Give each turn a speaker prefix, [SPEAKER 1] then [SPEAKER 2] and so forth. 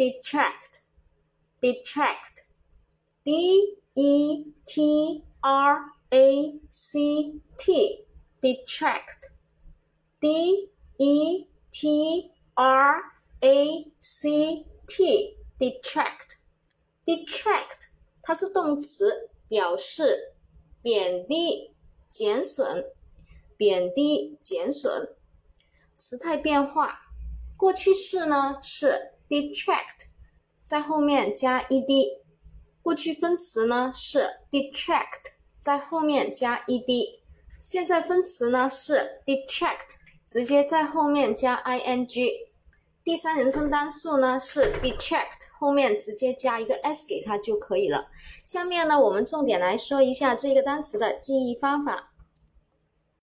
[SPEAKER 1] detract，detract，d e t r a c t，detract，d e t r a c t，detract，detract，它是动词，表示贬低、减损。贬低、减损。时态变化，过去式呢是 detract，在后面加 ed；过去分词呢是 detract，在后面加 ed；现在分词呢是 detract，直接在后面加 ing；第三人称单数呢是 detract，后面直接加一个 s 给它就可以了。下面呢，我们重点来说一下这个单词的记忆方法。